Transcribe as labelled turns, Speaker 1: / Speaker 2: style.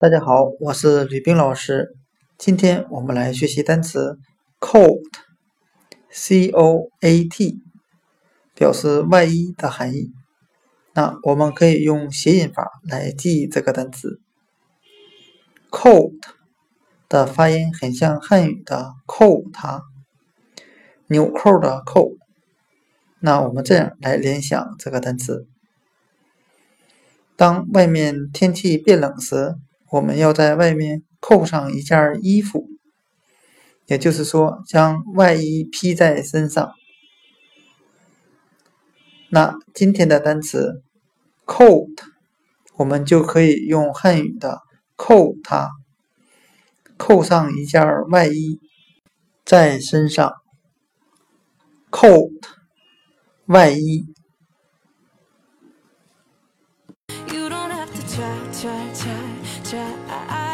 Speaker 1: 大家好，我是吕冰老师。今天我们来学习单词 coat，c-o-a-t，表示外衣的含义。那我们可以用谐音法来记忆这个单词。coat 的发音很像汉语的扣它，纽扣的扣。那我们这样来联想这个单词：当外面天气变冷时。我们要在外面扣上一件衣服，也就是说，将外衣披在身上。那今天的单词 coat，我们就可以用汉语的扣它，扣上一件外衣在身上。coat，外衣。Try, try, try. try.